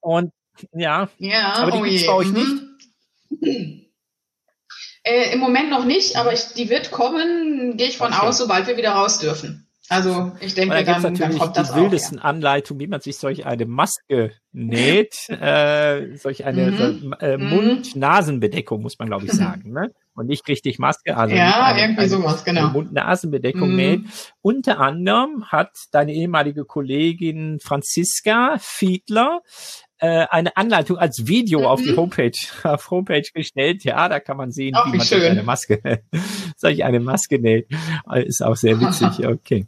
Und ja, Ja, aber die oh gibt's je. bei euch Mhm. Äh, Im Moment noch nicht, aber ich, die wird kommen, gehe ich von Okay. aus, sobald wir wieder raus dürfen. Also ich denke, da dann, dann natürlich kommt das die auch. Ja. wildesten Anleitungen, wie man sich solch eine Maske näht, äh, solch eine Mhm. so, äh, Mhm. Mund-Nasen-Bedeckung, muss man glaube ich sagen, ne? Und nicht richtig Maske, also Ja, eine, irgendwie eine, sowas, genau. Mund-Nasen-Bedeckung Mhm. näht. Unter anderem hat deine ehemalige Kollegin Franziska Fiedler äh, eine Anleitung als Video Mhm. auf die Homepage, auf Homepage gestellt. Ja, da kann man sehen, Ach, wie man solch schön. eine Maske, solch eine Maske näht. Äh, Ist auch sehr witzig, okay.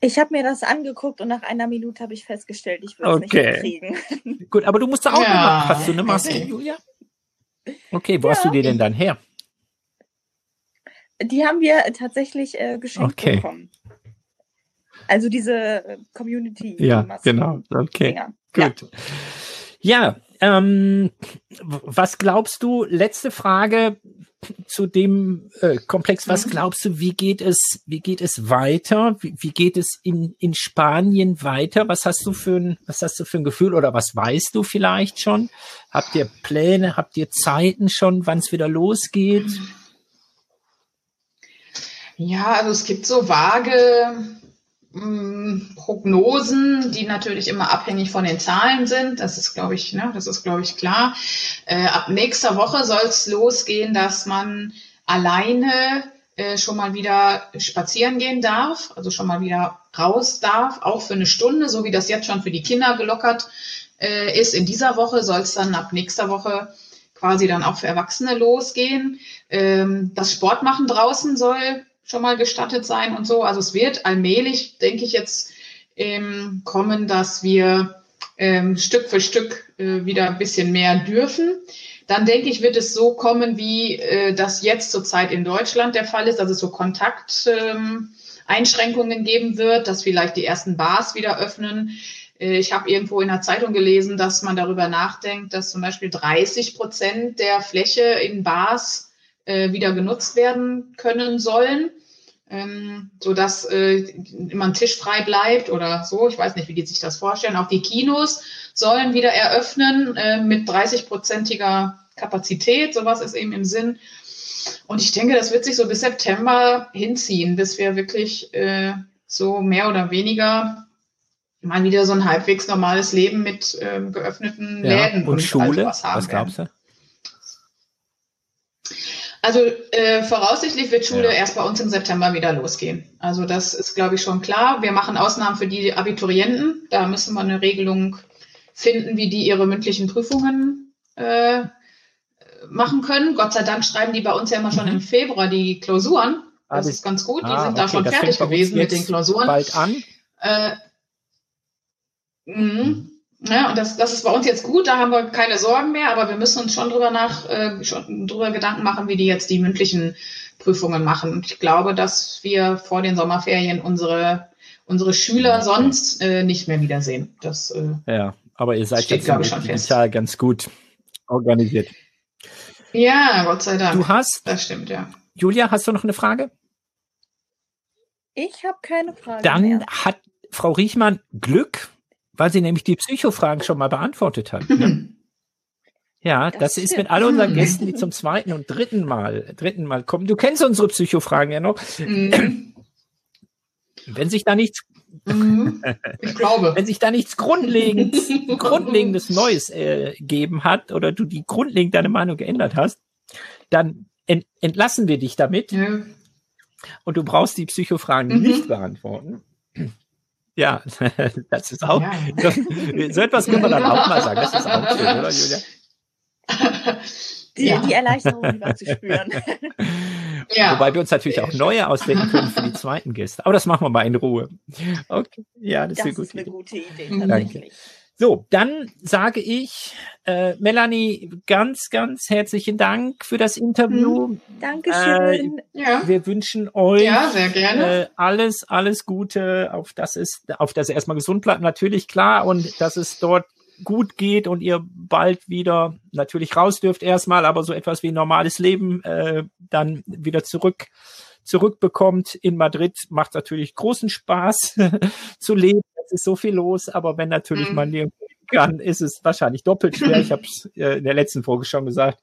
Ich habe mir das angeguckt und nach einer Minute habe ich festgestellt, ich würde es Okay. nicht hinkriegen. Gut, aber du musst da auch Ja, eine Maske. Hast du eine Maske, okay. Julia? Okay, wo hast du Ja. die denn dann her? Die haben wir tatsächlich äh, geschenkt Okay. bekommen. Also diese äh, Community. Ja, genau. Okay, Dinger. Ja. gut. Ja, ähm, w- was glaubst du, letzte Frage zu dem äh, Komplex, was Mhm. glaubst du, wie geht es, wie geht es weiter? Wie, wie geht es in, in Spanien weiter? Was hast du für ein, was hast du für ein Gefühl oder was weißt du vielleicht schon? Habt ihr Pläne, habt ihr Zeiten schon, wann es wieder losgeht? Ja, also es gibt so vage Prognosen, die natürlich immer abhängig von den Zahlen sind. Das ist, glaube ich, ne, das ist, glaube ich, klar. Äh, ab nächster Woche soll es losgehen, dass man alleine äh, schon mal wieder spazieren gehen darf, also schon mal wieder raus darf, auch für eine Stunde, so wie das jetzt schon für die Kinder gelockert äh, ist. In dieser Woche soll es dann ab nächster Woche quasi dann auch für Erwachsene losgehen. Ähm, das Sportmachen draußen soll schon mal gestattet sein und so. Also es wird allmählich, denke ich, jetzt ähm, kommen, dass wir ähm, Stück für Stück äh, wieder ein bisschen mehr dürfen. Dann denke ich, wird es so kommen, wie äh, das jetzt zurzeit in Deutschland der Fall ist, dass es so Kontakteinschränkungen ähm, geben wird, dass vielleicht die ersten Bars wieder öffnen. Äh, Ich habe irgendwo in der Zeitung gelesen, dass man darüber nachdenkt, dass zum Beispiel 30 Prozent der Fläche in Bars äh, wieder genutzt werden können sollen, ähm, so dass äh, immer ein Tisch frei bleibt oder so. Ich weiß nicht, wie die sich das vorstellen. Auch die Kinos sollen wieder eröffnen äh, mit 30-prozentiger Kapazität. Sowas ist eben im Sinn. Und ich denke, das wird sich so bis September hinziehen, bis wir wirklich äh, so mehr oder weniger mal wieder so ein halbwegs normales Leben mit ähm, geöffneten Läden und Schule, all sowas haben was glaubst du? Also äh, voraussichtlich wird Schule Ja. erst bei uns im September wieder losgehen. Also das ist, glaube ich, schon klar. Wir machen Ausnahmen für die Abiturienten. Da müssen wir eine Regelung finden, wie die ihre mündlichen Prüfungen äh, machen können. Gott sei Dank schreiben die bei uns ja immer schon Mhm. im Februar die Klausuren. Ah, Das das- ist ganz gut. Die Ah, sind da okay, schon das fertig gewesen mit den Klausuren. Bald an. Äh, mh. Ja, und das, das ist bei uns jetzt gut, da haben wir keine Sorgen mehr, aber wir müssen uns schon drüber nach, äh, schon drüber Gedanken machen, wie die jetzt die mündlichen Prüfungen machen. Und ich glaube, dass wir vor den Sommerferien unsere, unsere Schüler sonst äh, nicht mehr wiedersehen. Das, äh, ja, aber ihr seid steht, jetzt ich, schon digital fest. ganz gut organisiert. Ja, Gott sei Dank. Du hast, das stimmt, ja. Julia, hast du noch eine Frage? Ich habe keine Frage Dann mehr. hat Frau Riechmann Glück, weil sie nämlich die Psychofragen schon mal beantwortet hat. Ne? Ja, das, Das ist mit all unseren Gästen, die zum zweiten und dritten Mal, dritten Mal kommen. Du kennst unsere Psychofragen ja noch. Mhm. Wenn sich da nichts, Mhm. Ich glaube. wenn sich da nichts grundlegend, grundlegendes Neues äh, gegeben hat oder du die grundlegend deine Meinung geändert hast, dann ent entlassen wir dich damit Ja. und du brauchst die Psychofragen Mhm. nicht beantworten. Ja, das ist auch, Ja. so, so etwas können wir dann auch mal sagen. Das ist auch schön, oder Julia? Die, Ja. die Erleichterung wieder zu spüren. Ja. Wobei wir uns natürlich auch neue ausdenken können für die zweiten Gäste. Aber das machen wir mal in Ruhe. Okay, ja, das, Das ist eine ist gute eine Idee. gute Idee, Mhm. So, dann sage ich, äh, Melanie, ganz, ganz herzlichen Dank für das Interview. Dankeschön. ja. Wir wünschen euch Ja, sehr gerne. äh, alles, alles Gute, auf das es, auf das ihr erstmal gesund bleibt, natürlich klar, und dass es dort gut geht und ihr bald wieder natürlich raus dürft erstmal, aber so etwas wie normales Leben äh, dann wieder zurück zurückbekommt in Madrid, macht natürlich großen Spaß zu leben. Es ist so viel los, aber wenn natürlich Mhm. man hin kann, ist es wahrscheinlich doppelt schwer. Ich habe es äh, in der letzten Folge schon gesagt.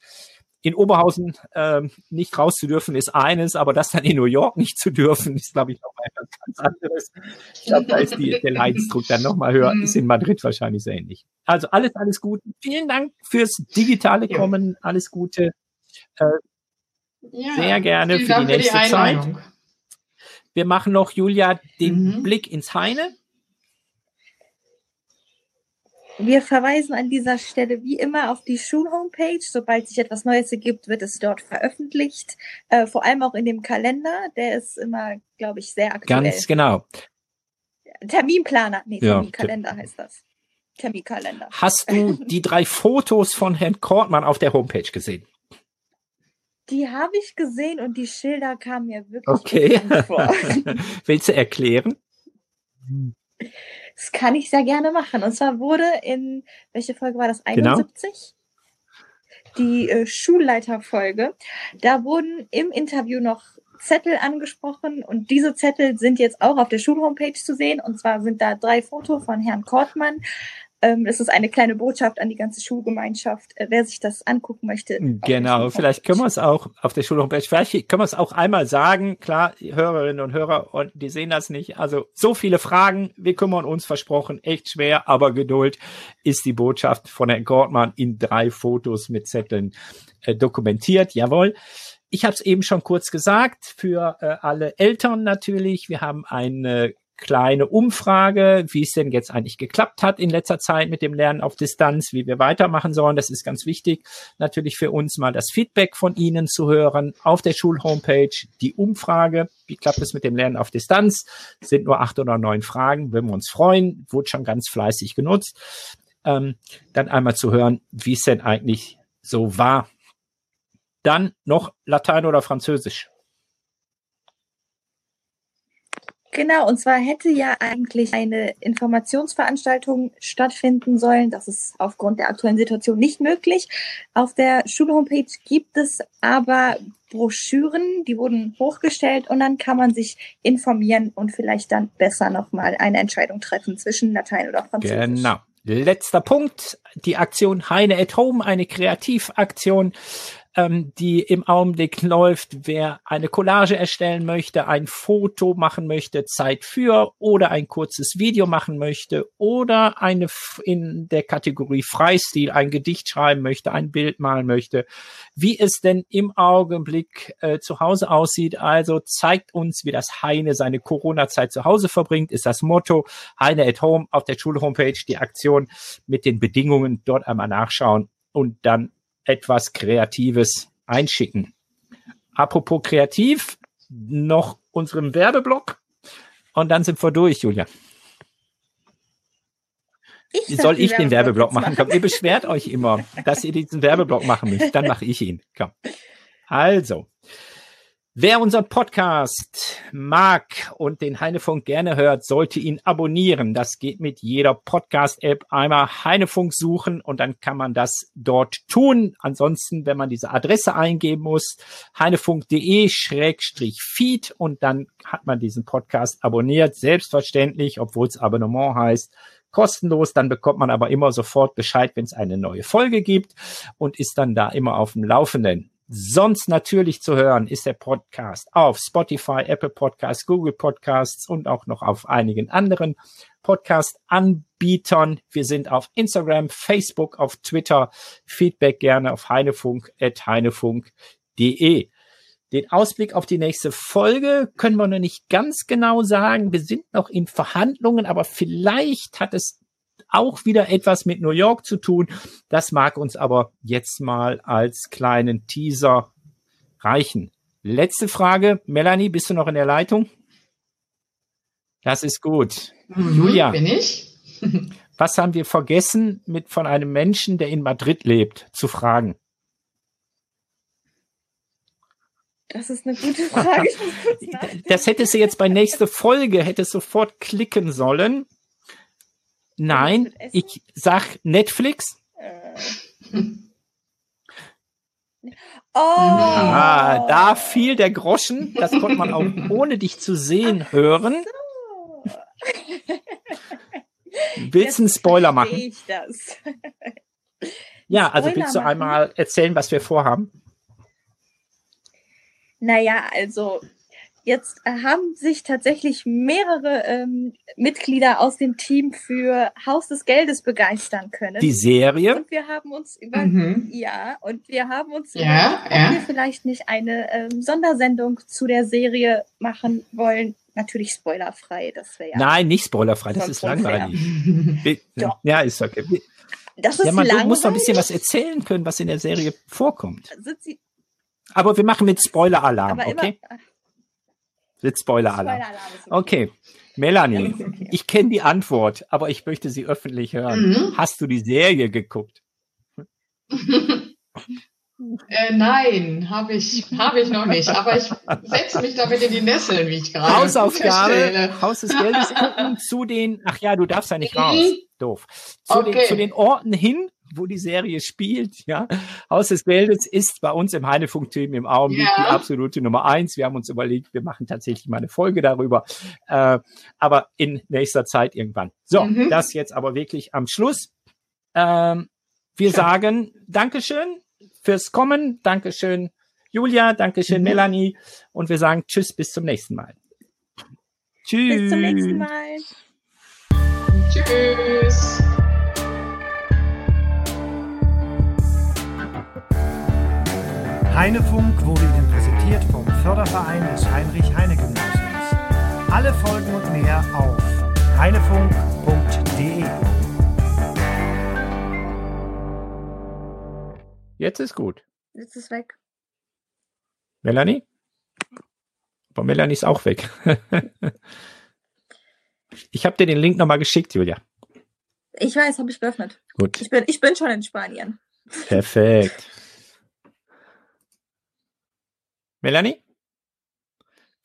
In Oberhausen ähm, nicht raus zu dürfen ist eines, aber das dann in New York nicht zu dürfen, ist, glaube ich, noch mal etwas ganz anderes. Ich glaube, da ist die, der Leidensdruck dann noch mal höher. Mhm. Ist in Madrid wahrscheinlich sehr ähnlich. Also alles, alles Gute. Vielen Dank fürs digitale. Kommen. Alles Gute. Ja. sehr gerne für die nächste Zeit. Einladung. Wir machen noch, Julia, den Mhm. Blick ins Heine. Wir verweisen an dieser Stelle wie immer auf die Schulhomepage. Sobald sich etwas Neues ergibt, wird es dort veröffentlicht. Äh, vor allem auch in dem Kalender. Der ist immer, glaube ich, sehr aktuell. Ganz genau. Terminplaner. Nee, Ja, Terminkalender heißt das. Terminkalender. Hast du die drei Fotos von Herrn Kortmann auf der Homepage gesehen? Die habe ich gesehen und die Schilder kamen mir wirklich Okay. vor. Willst du erklären? Das kann ich sehr gerne machen. Und zwar wurde in, welche Folge war das? Genau. 71? Die äh, Schulleiterfolge. Da wurden im Interview noch Zettel angesprochen und diese Zettel sind jetzt auch auf der Schulhomepage zu sehen. Und zwar sind da drei Fotos von Herrn Kortmann. Ähm, es ist eine kleine Botschaft an die ganze Schulgemeinschaft. Äh, wer sich das angucken möchte. Genau, vielleicht können wir es auch auf der Schulhomepage, vielleicht können wir es auch einmal sagen. Klar, Hörerinnen und Hörer, und die sehen das nicht. Also so viele Fragen, wir kümmern uns versprochen, echt schwer, aber Geduld ist die Botschaft von Herrn Gortmann in drei Fotos mit Zetteln äh, dokumentiert. Jawohl. Ich habe es eben schon kurz gesagt, für äh, alle Eltern natürlich. Wir haben eine kleine Umfrage, wie es denn jetzt eigentlich geklappt hat in letzter Zeit mit dem Lernen auf Distanz, wie wir weitermachen sollen. Das ist ganz wichtig. Natürlich für uns mal das Feedback von Ihnen zu hören auf der Schulhomepage. Die Umfrage, wie klappt es mit dem Lernen auf Distanz? Sind nur acht oder neun Fragen, würden wir uns freuen. Wurde schon ganz fleißig genutzt. Ähm, dann einmal zu hören, wie es denn eigentlich so war. Dann noch Latein oder Französisch. Genau, und zwar hätte ja eigentlich eine Informationsveranstaltung stattfinden sollen. Das ist aufgrund der aktuellen Situation nicht möglich. Auf der Schulhomepage gibt es aber Broschüren, die wurden hochgestellt und dann kann man sich informieren und vielleicht dann besser nochmal eine Entscheidung treffen zwischen Latein oder Französisch. Genau. Letzter Punkt, die Aktion Heine at Home, eine Kreativaktion, ähm, die im Augenblick läuft. Wer eine Collage erstellen möchte, ein Foto machen möchte, Zeit für oder ein kurzes Video machen möchte oder eine in der Kategorie Freistil ein Gedicht schreiben möchte, ein Bild malen möchte, wie es denn im Augenblick äh, zu Hause aussieht. Also zeigt uns, wie das Heine seine Corona-Zeit zu Hause verbringt, ist das Motto. Heine at Home auf der Schulhomepage die Aktion mit den Bedingungen dort einmal nachschauen und dann etwas Kreatives einschicken. Apropos kreativ, noch unserem Werbeblock und dann sind wir durch, Julia. Ich Soll ich den Werbeblock machen? machen? Komm, ihr beschwert euch immer, dass ihr diesen Werbeblock machen müsst. Dann mache ich ihn. Komm. Also, Wer unseren Podcast mag und den Heinefunk gerne hört, sollte ihn abonnieren. Das geht mit jeder Podcast-App. Einmal Heinefunk suchen und dann kann man das dort tun. Ansonsten, wenn man diese Adresse eingeben muss, heinefunk.de-feed und dann hat man diesen Podcast abonniert. Selbstverständlich, obwohl es Abonnement heißt, kostenlos. Dann bekommt man aber immer sofort Bescheid, wenn es eine neue Folge gibt und ist dann da immer auf dem Laufenden. Sonst natürlich zu hören ist der Podcast auf Spotify, Apple Podcasts, Google Podcasts und auch noch auf einigen anderen Podcast-Anbietern. Wir sind auf Instagram, Facebook, auf Twitter. Feedback gerne auf heinefunk.heinefunk.de. Den Ausblick auf die nächste Folge können wir noch nicht ganz genau sagen. Wir sind noch in Verhandlungen, aber vielleicht hat es auch wieder etwas mit New York zu tun. Das mag uns aber jetzt mal als kleinen Teaser reichen. Letzte Frage. Melanie, bist du noch in der Leitung? Das ist gut. Mhm, Julia. Bin ich? was haben wir vergessen, mit von einem Menschen, der in Madrid lebt, zu fragen? Das ist eine gute Frage. das hättest du jetzt bei nächster Folge, hättest sofort klicken sollen. Nein, ich sag Netflix. Äh. Oh. Ah, da fiel der Groschen. Das konnte man auch ohne dich zu sehen hören. Willst du einen Spoiler machen? Ich das. ja, also Spoiler willst du einmal erzählen, was wir vorhaben? Naja, also Jetzt haben sich tatsächlich mehrere ähm, Mitglieder aus dem Team für Haus des Geldes begeistern können. Die Serie? Und wir haben uns über mhm. ja und wir haben uns ja, über, ja. ob wir vielleicht nicht eine ähm, Sondersendung zu der Serie machen wollen. Natürlich spoilerfrei, das wäre ja. Nein, nicht spoilerfrei, das ist langweilig. ja, ist okay. Das ist ja, man langweilig. muss doch ein bisschen was erzählen können, was in der Serie vorkommt. Aber wir machen mit Spoiler-Alarm, okay? Immer, mit Spoiler-Alarm. Spoiler okay. Melanie, okay. ich kenne die Antwort, aber ich möchte sie öffentlich hören. Mhm. Hast du die Serie geguckt? Äh, nein, habe ich, habe ich noch nicht. Aber ich setze mich damit in die Nesseln, wie ich gerade Hausaufgabe, Haus des Geldes gucken zu den, ach ja, du darfst ja nicht raus. Mhm. Doof. Zu, okay. den, zu den Orten hin, wo die Serie spielt. Ja, Haus des Geldes ist bei uns im Heinefunk-Team im Augenblick ja. die absolute Nummer eins. Wir haben uns überlegt, wir machen tatsächlich mal eine Folge darüber, äh, aber in nächster Zeit irgendwann. So, mhm. das jetzt aber wirklich am Schluss. Ähm, wir Schön. sagen Dankeschön fürs Kommen, Dankeschön Julia, Dankeschön mhm. Melanie und wir sagen Tschüss, bis zum nächsten Mal. Tschüss. Bis zum nächsten Mal. Tschüss. Heinefunk wurde Ihnen präsentiert vom Förderverein des Heinrich-Heine-Gymnasiums. Alle Folgen und mehr auf heinefunk.de. Jetzt ist gut. Jetzt ist weg. Melanie? Aber Melanie ist auch weg. ich habe dir den Link nochmal geschickt, Julia. Ich weiß, habe ich geöffnet. Gut. Ich bin, ich bin schon in Spanien. Perfekt. Melanie?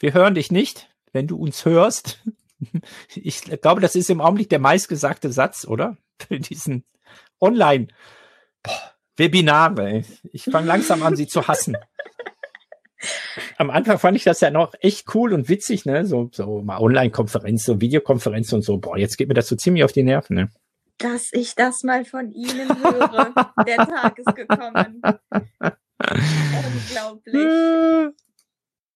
Wir hören dich nicht, wenn du uns hörst. Ich glaube, das ist im Augenblick der meistgesagte Satz, oder? Für diesen Online-Webinare. Ich fange langsam an, sie zu hassen. Am Anfang fand ich das ja noch echt cool und witzig, ne? So, so mal Online-Konferenzen und Videokonferenzen und so. Boah, jetzt geht mir das so ziemlich auf die Nerven, ne? Dass ich das mal von Ihnen höre. Der Tag ist gekommen. Unglaublich.